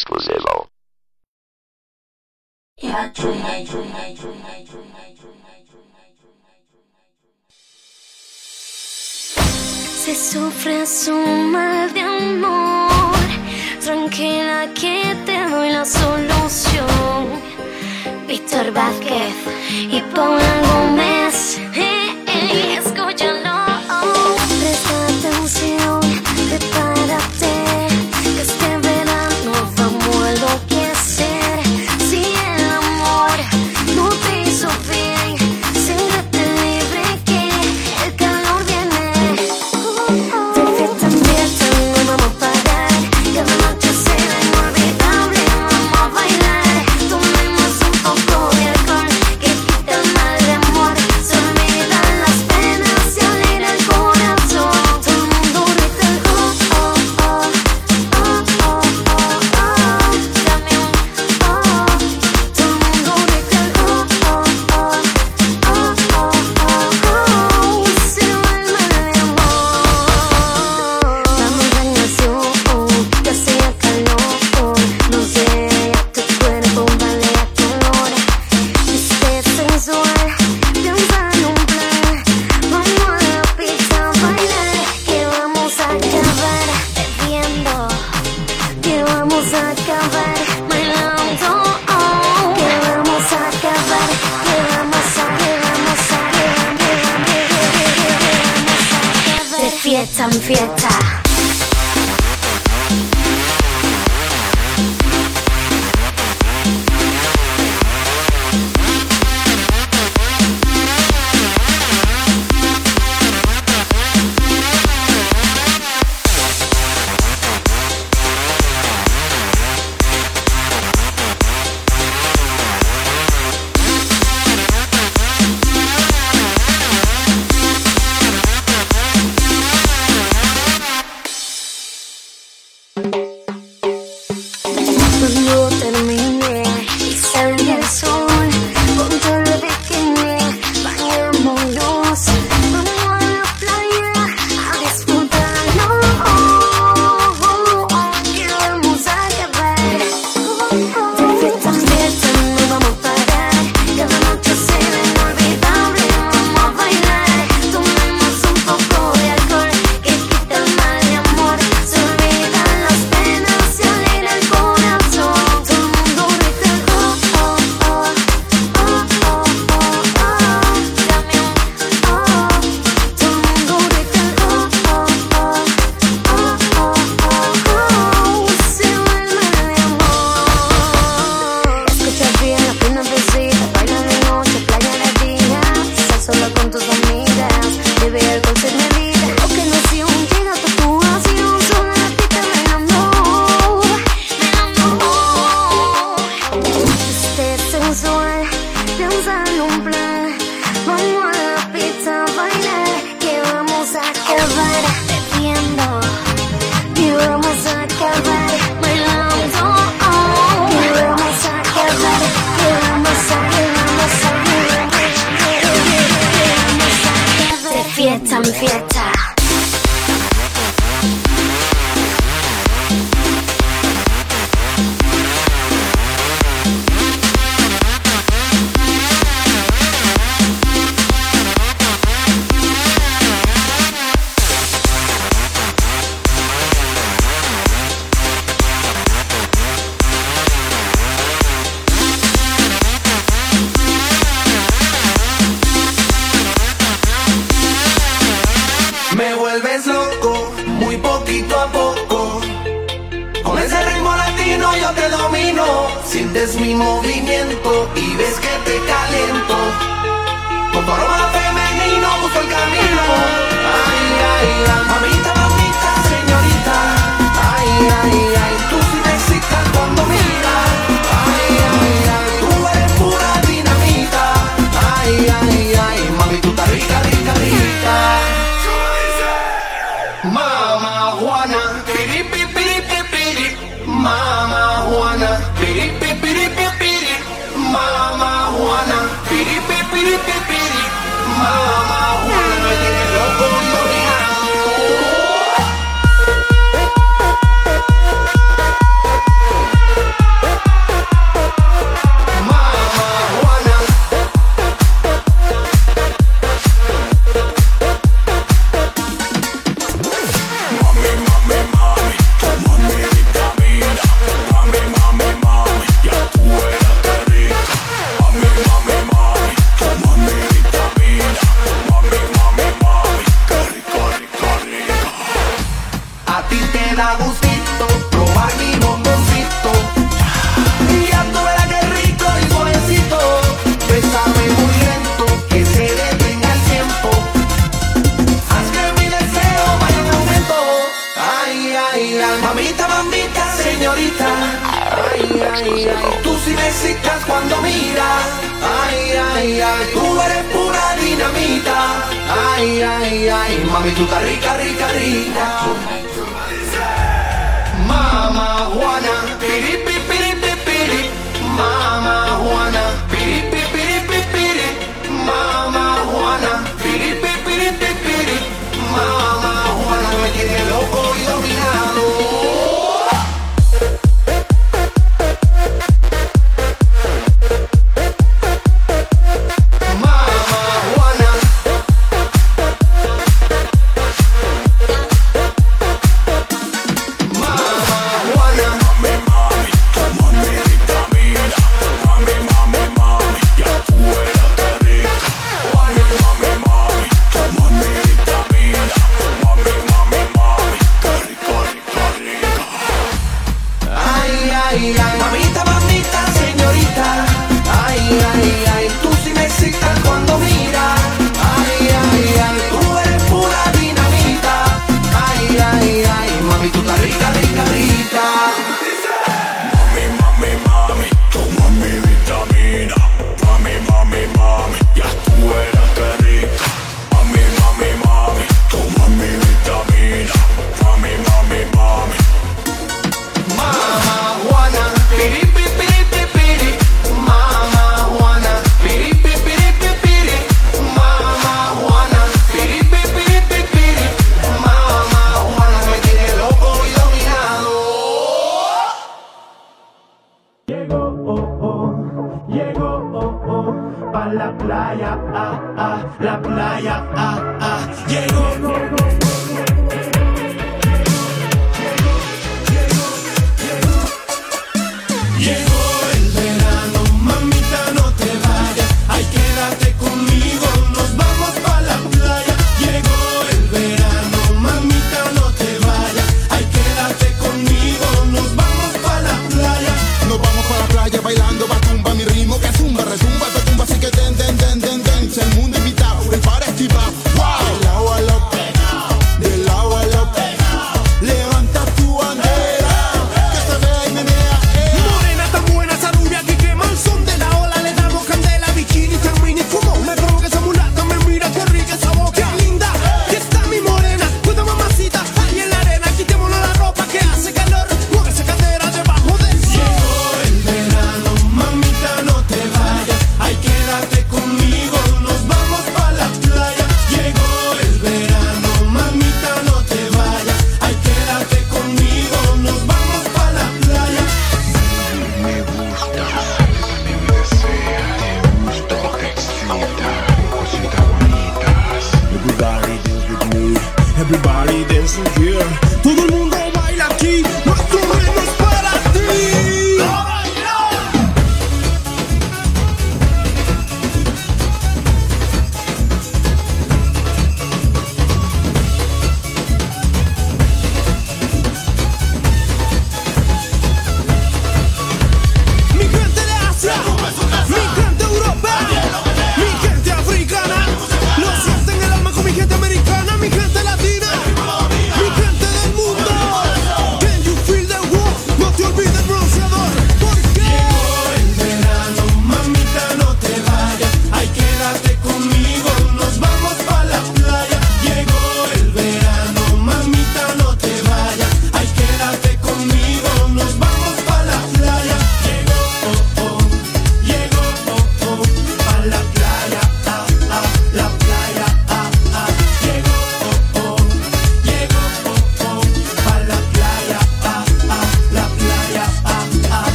exclusivo. Se sufre su mal de amor. Tranquila que te doy la solución. Víctor Vázquez y Paula Gómez.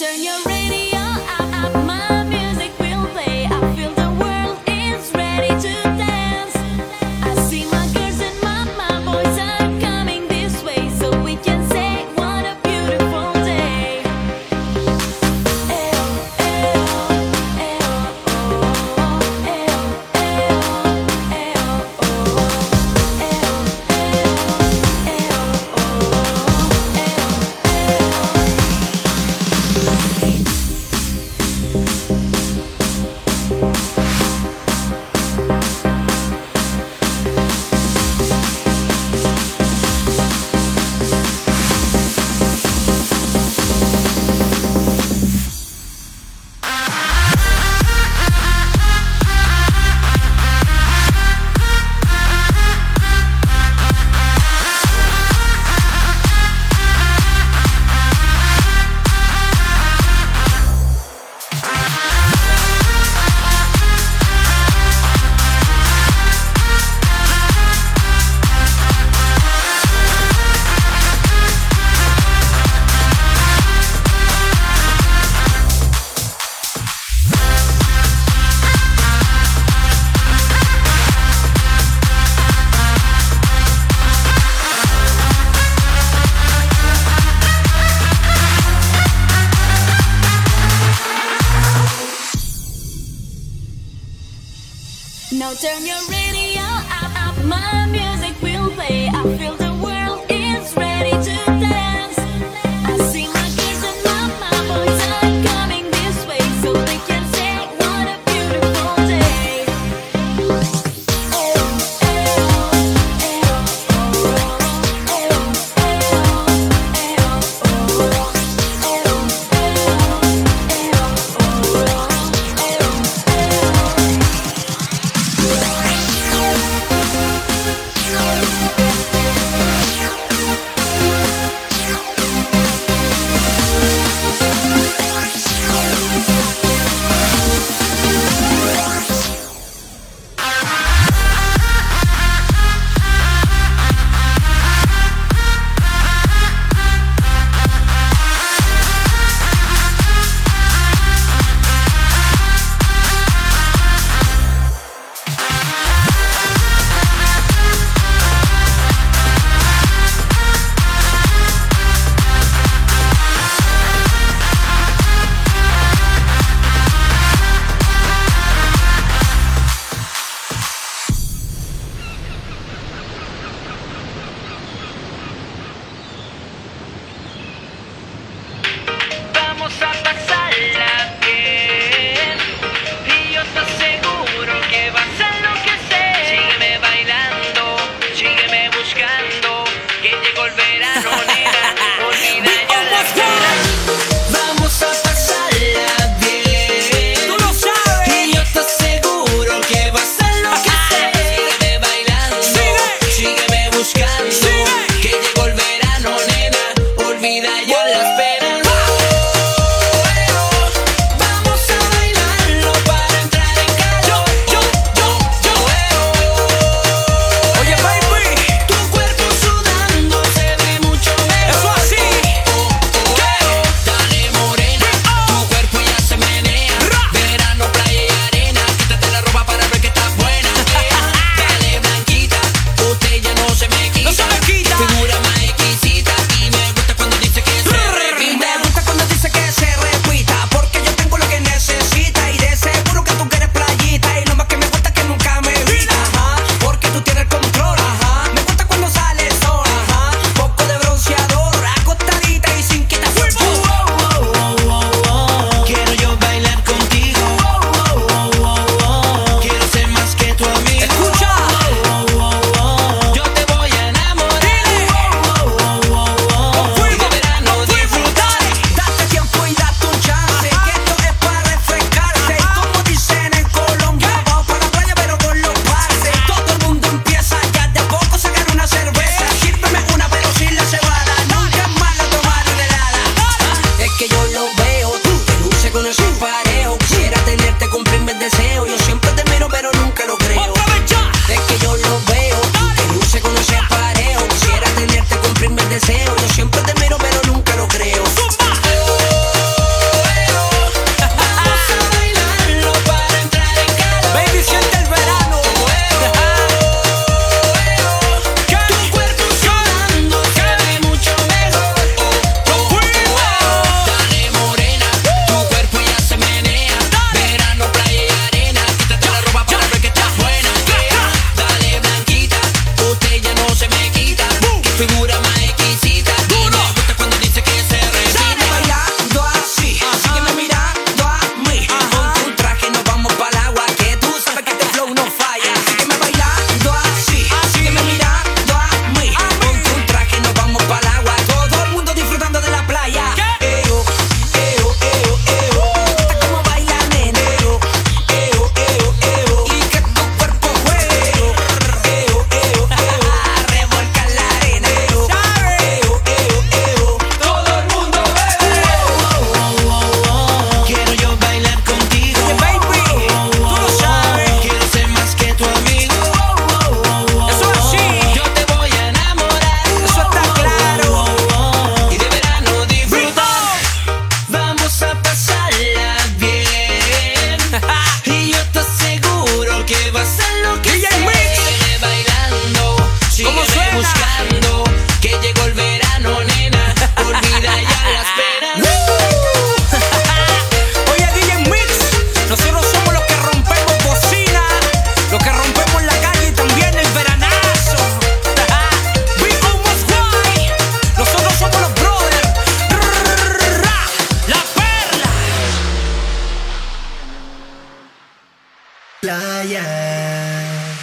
Turn your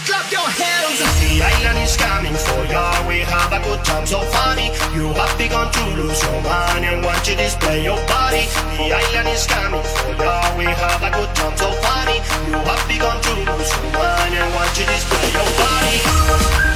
Clap your hands! The island is coming for ya. We have a good time, so funny. You have begun to lose your mind and want to display your body. The island is coming for ya. We have a good time, so funny. You have begun to lose your mind and want to display your body.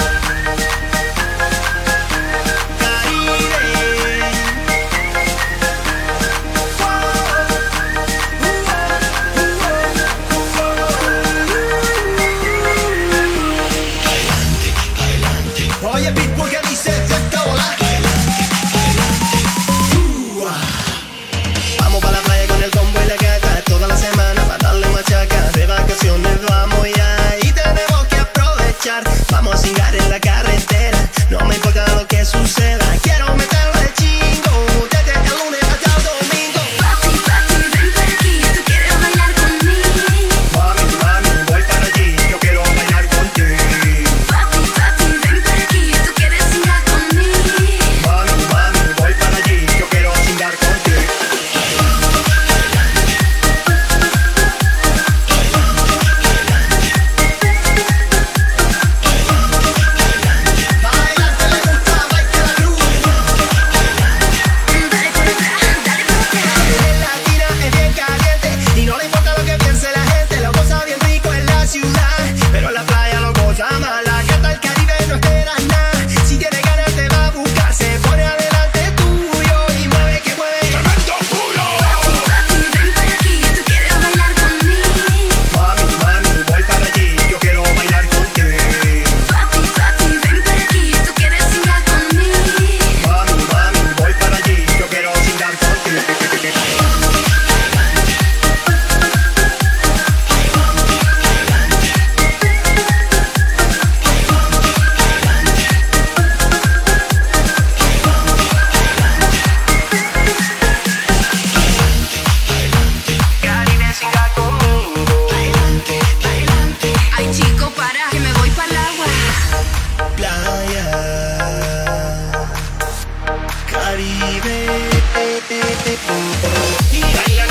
Caribe. Y baila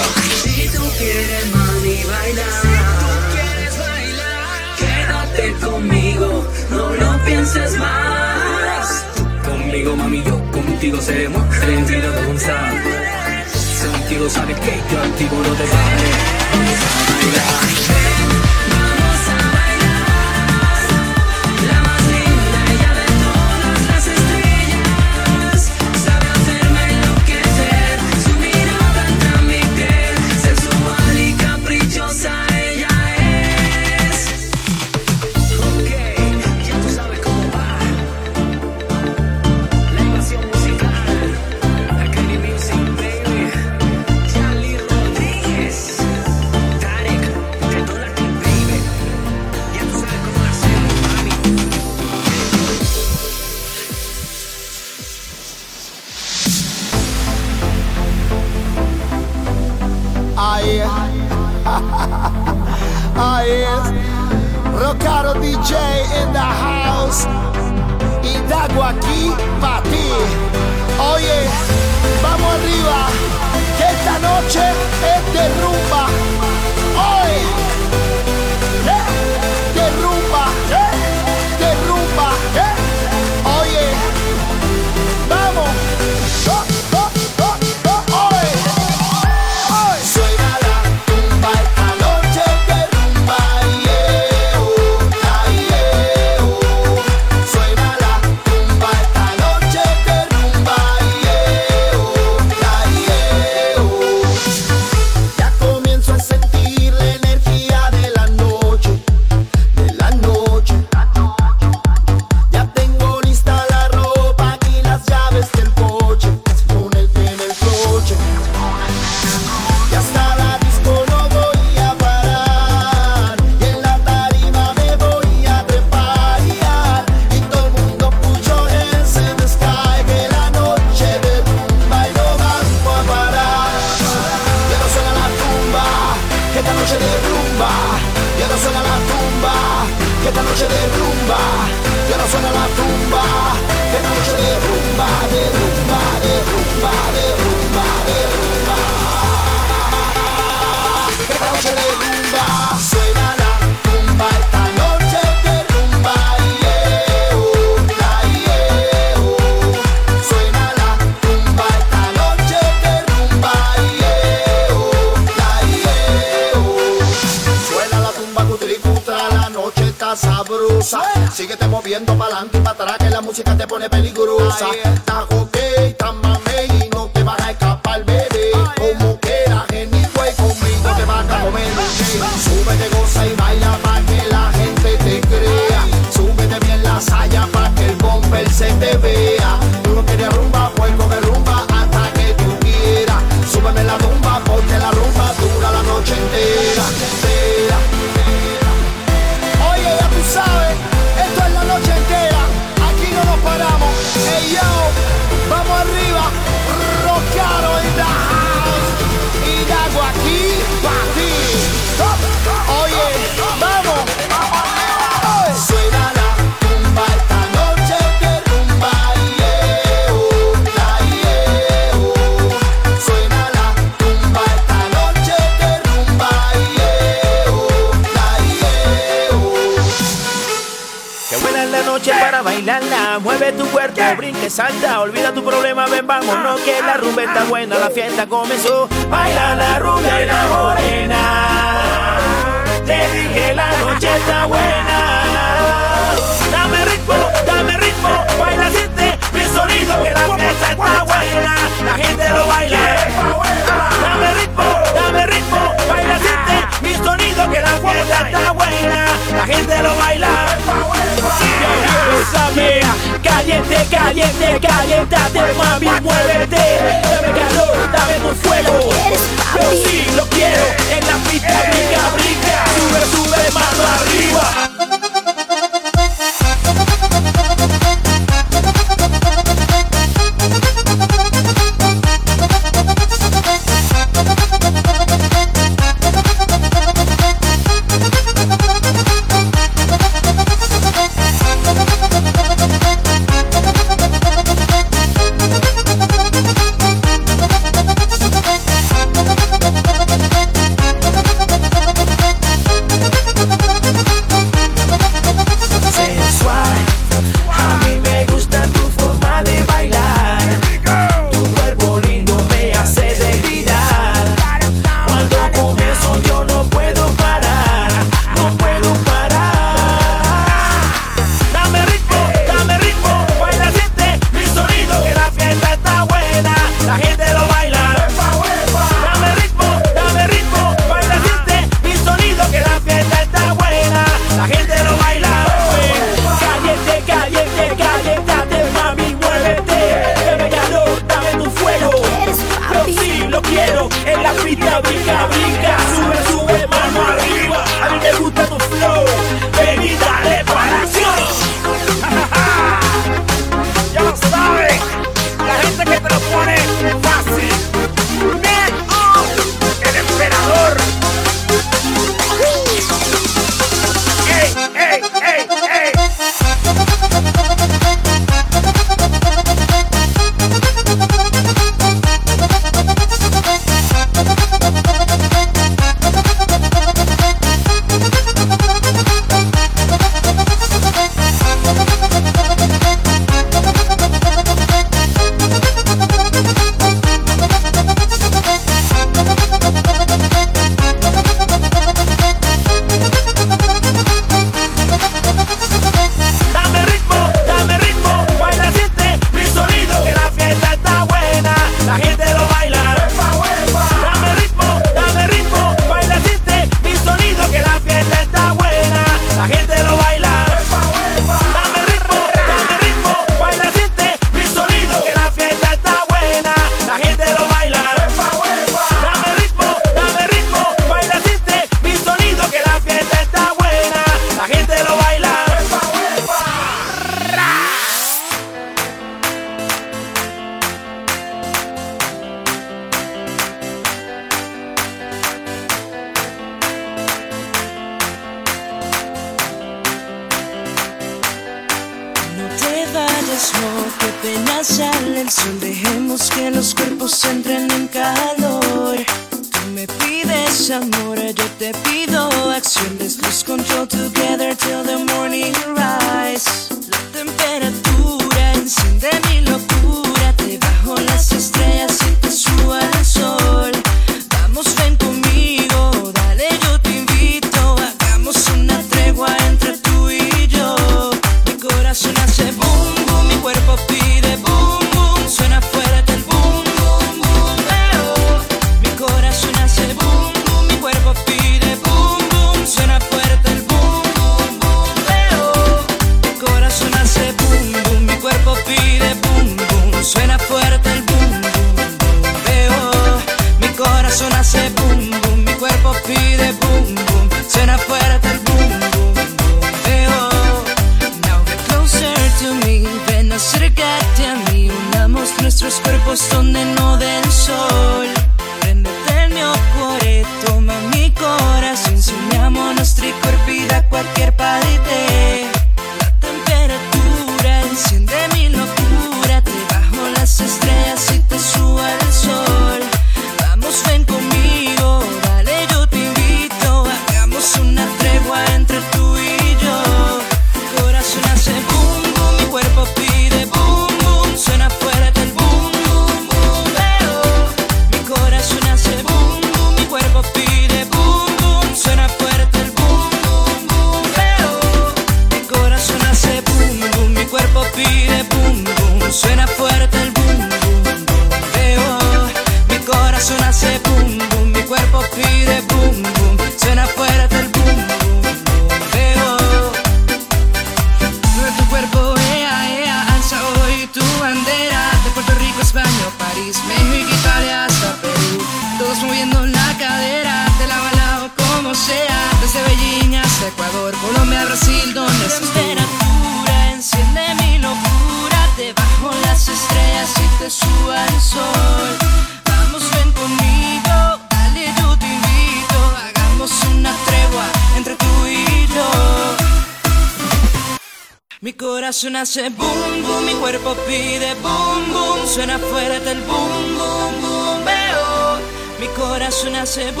다시